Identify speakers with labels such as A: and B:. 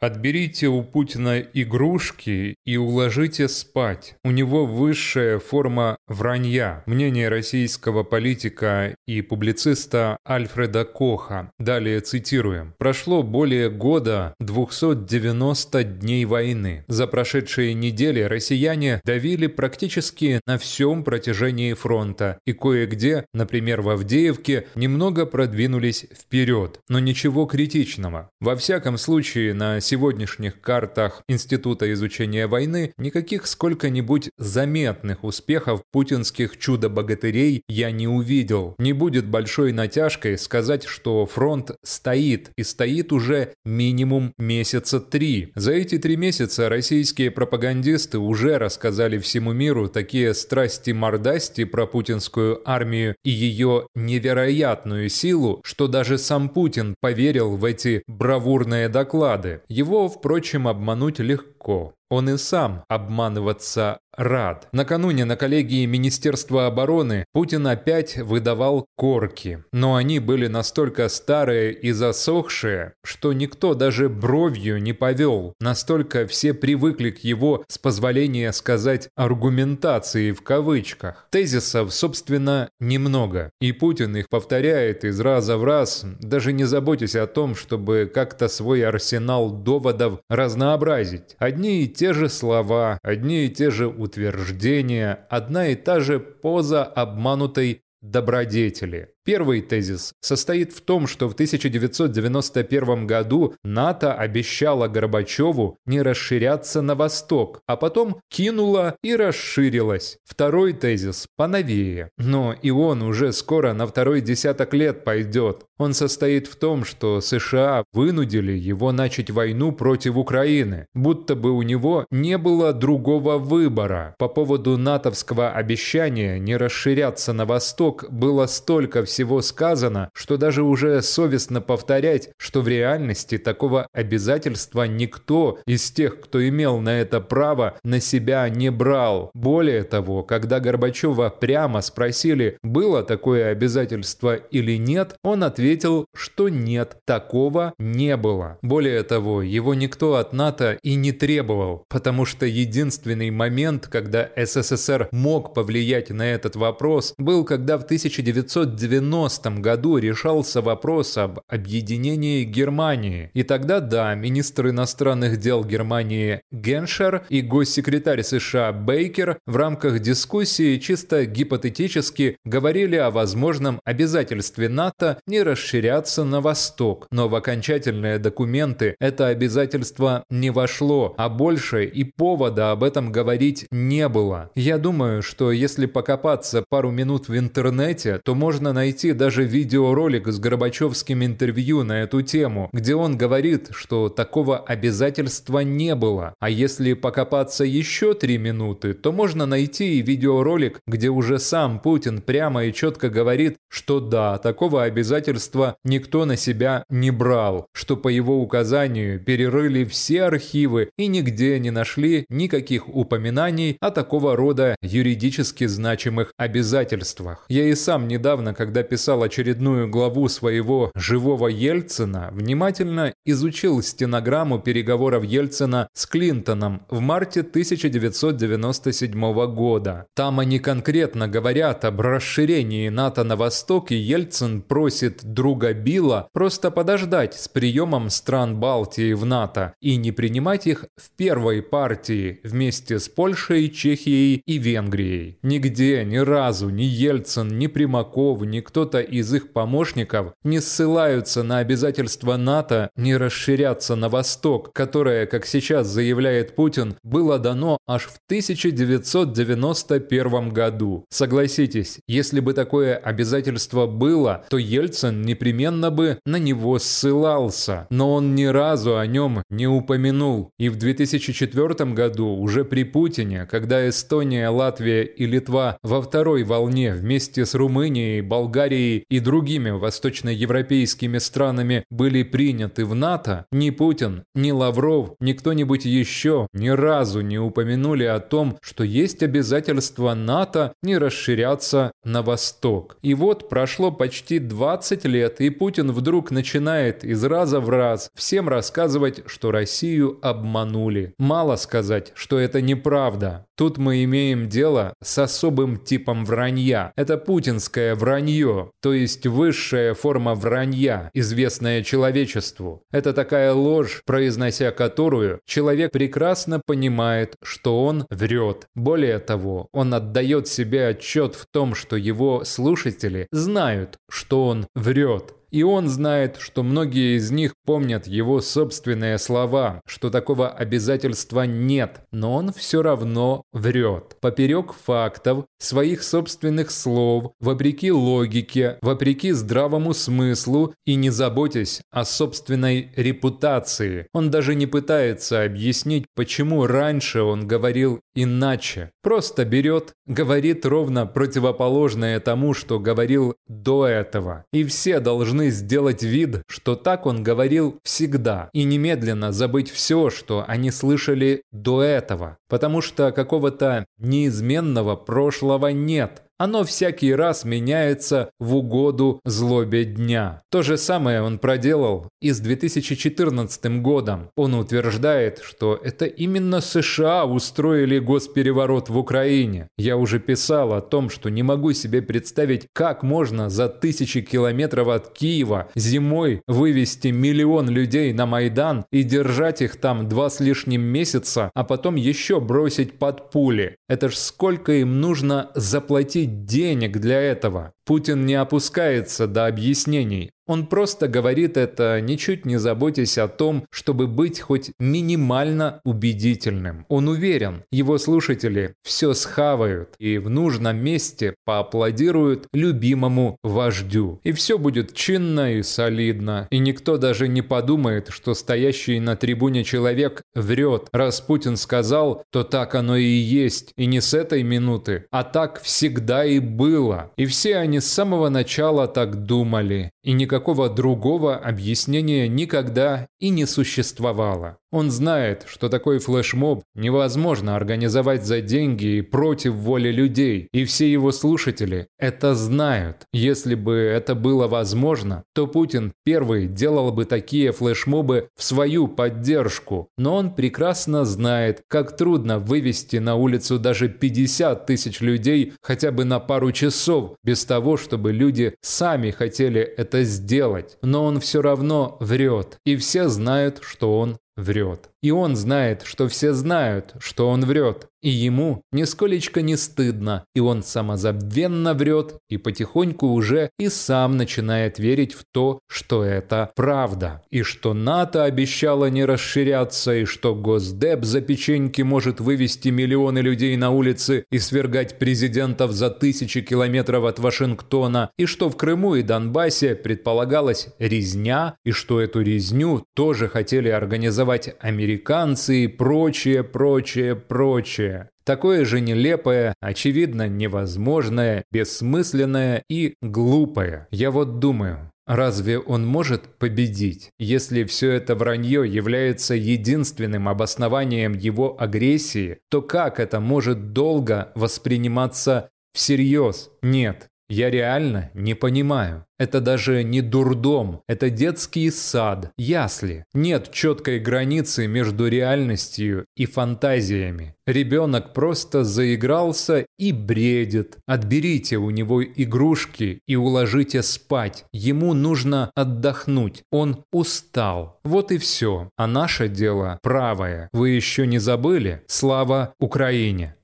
A: Отберите у Путина игрушки и уложите спать. У него высшая форма вранья. Мнение российского политика и публициста Альфреда Коха. Далее цитируем. Прошло более года 290 дней войны. За прошедшие недели россияне давили практически на всем протяжении фронта и кое-где, например, в Авдеевке, немного продвинулись вперед. Но ничего критичного. Во всяком случае, на сегодняшних картах Института изучения войны никаких сколько-нибудь заметных успехов путинских чудо-богатырей я не увидел. Не будет большой натяжкой сказать, что фронт стоит, и стоит уже минимум месяца три. За эти три месяца российские пропагандисты уже рассказали всему миру такие страсти-мордасти про путинскую армию и ее невероятную силу, что даже сам Путин поверил в эти бравурные доклады. Его, впрочем, обмануть легко. Он и сам обманываться рад. Накануне на коллегии Министерства обороны Путин опять выдавал корки. Но они были настолько старые и засохшие, что никто даже бровью не повел. Настолько все привыкли к его, с позволения сказать, аргументации в кавычках. Тезисов, собственно, немного. И Путин их повторяет из раза в раз, даже не заботясь о том, чтобы как-то свой арсенал доводов разнообразить. Одни и те же слова, одни и те же утверждения, одна и та же поза обманутой добродетели. Первый тезис состоит в том, что в 1991 году НАТО обещало Горбачеву не расширяться на восток, а потом кинуло и расширилось. Второй тезис поновее, но и он уже скоро на второй десяток лет пойдет. Он состоит в том, что США вынудили его начать войну против Украины, будто бы у него не было другого выбора. По поводу натовского обещания не расширяться на восток было столько всего всего сказано, что даже уже совестно повторять, что в реальности такого обязательства никто из тех, кто имел на это право, на себя не брал. Более того, когда Горбачева прямо спросили, было такое обязательство или нет, он ответил, что нет, такого не было. Более того, его никто от НАТО и не требовал, потому что единственный момент, когда СССР мог повлиять на этот вопрос, был когда в 1990 1990 году решался вопрос об объединении Германии. И тогда, да, министр иностранных дел Германии Геншер и госсекретарь США Бейкер в рамках дискуссии чисто гипотетически говорили о возможном обязательстве НАТО не расширяться на восток. Но в окончательные документы это обязательство не вошло, а больше и повода об этом говорить не было. Я думаю, что если покопаться пару минут в интернете, то можно найти найти даже видеоролик с Горбачевским интервью на эту тему, где он говорит, что такого обязательства не было. А если покопаться еще три минуты, то можно найти и видеоролик, где уже сам Путин прямо и четко говорит, что да, такого обязательства никто на себя не брал, что по его указанию перерыли все архивы и нигде не нашли никаких упоминаний о такого рода юридически значимых обязательствах. Я и сам недавно, когда писал очередную главу своего «Живого Ельцина», внимательно изучил стенограмму переговоров Ельцина с Клинтоном в марте 1997 года. Там они конкретно говорят об расширении НАТО на восток, и Ельцин просит друга Билла просто подождать с приемом стран Балтии в НАТО и не принимать их в первой партии вместе с Польшей, Чехией и Венгрией. Нигде, ни разу ни Ельцин, ни Примаков, ни кто-то из их помощников не ссылаются на обязательства НАТО не расширяться на восток, которое, как сейчас заявляет Путин, было дано аж в 1991 году. Согласитесь, если бы такое обязательство было, то Ельцин непременно бы на него ссылался. Но он ни разу о нем не упомянул. И в 2004 году, уже при Путине, когда Эстония, Латвия и Литва во второй волне вместе с Румынией, Болгарией Болгарией и другими восточноевропейскими странами были приняты в НАТО, ни Путин, ни Лавров, ни кто-нибудь еще ни разу не упомянули о том, что есть обязательство НАТО не расширяться на восток. И вот прошло почти 20 лет, и Путин вдруг начинает из раза в раз всем рассказывать, что Россию обманули. Мало сказать, что это неправда. Тут мы имеем дело с особым типом вранья. Это путинское вранье, то есть высшая форма вранья, известная человечеству. Это такая ложь, произнося которую человек прекрасно понимает, что он врет. Более того, он отдает себе отчет в том, что его слушатели знают, что он врет. И он знает, что многие из них помнят его собственные слова, что такого обязательства нет, но он все равно врет. Поперек фактов, своих собственных слов, вопреки логике, вопреки здравому смыслу и не заботясь о собственной репутации. Он даже не пытается объяснить, почему раньше он говорил иначе. Просто берет, говорит ровно противоположное тому, что говорил до этого. И все должны сделать вид, что так он говорил всегда, и немедленно забыть все, что они слышали до этого. Потому что какого-то неизменного прошлого нет – оно всякий раз меняется в угоду злобе дня. То же самое он проделал и с 2014 годом. Он утверждает, что это именно США устроили госпереворот в Украине. Я уже писал о том, что не могу себе представить, как можно за тысячи километров от Киева зимой вывести миллион людей на Майдан и держать их там два с лишним месяца, а потом еще бросить под пули. Это ж сколько им нужно заплатить денег для этого. Путин не опускается до объяснений. Он просто говорит это, ничуть не заботясь о том, чтобы быть хоть минимально убедительным. Он уверен, его слушатели все схавают и в нужном месте поаплодируют любимому вождю. И все будет чинно и солидно. И никто даже не подумает, что стоящий на трибуне человек врет. Раз Путин сказал, то так оно и есть. И не с этой минуты, а так всегда и было. И все они с самого начала так думали. И никакого другого объяснения никогда и не существовало. Он знает, что такой флешмоб невозможно организовать за деньги и против воли людей, и все его слушатели это знают. Если бы это было возможно, то Путин первый делал бы такие флешмобы в свою поддержку, но он прекрасно знает, как трудно вывести на улицу даже 50 тысяч людей хотя бы на пару часов, без того, чтобы люди сами хотели это сделать. Но он все равно врет, и все знают, что он врет. И он знает, что все знают, что он врет. И ему нисколечко не стыдно, и он самозабвенно врет, и потихоньку уже и сам начинает верить в то, что это правда. И что НАТО обещало не расширяться, и что Госдеп за печеньки может вывести миллионы людей на улицы и свергать президентов за тысячи километров от Вашингтона, и что в Крыму и Донбассе предполагалась резня, и что эту резню тоже хотели организовать американцы и прочее, прочее, прочее. Такое же нелепое, очевидно невозможное, бессмысленное и глупое. Я вот думаю, Разве он может победить, если все это вранье является единственным обоснованием его агрессии, то как это может долго восприниматься всерьез? Нет, я реально не понимаю. Это даже не дурдом, это детский сад, ясли. Нет четкой границы между реальностью и фантазиями. Ребенок просто заигрался и бредит. Отберите у него игрушки и уложите спать. Ему нужно отдохнуть. Он устал. Вот и все. А наше дело правое. Вы еще не забыли? Слава Украине!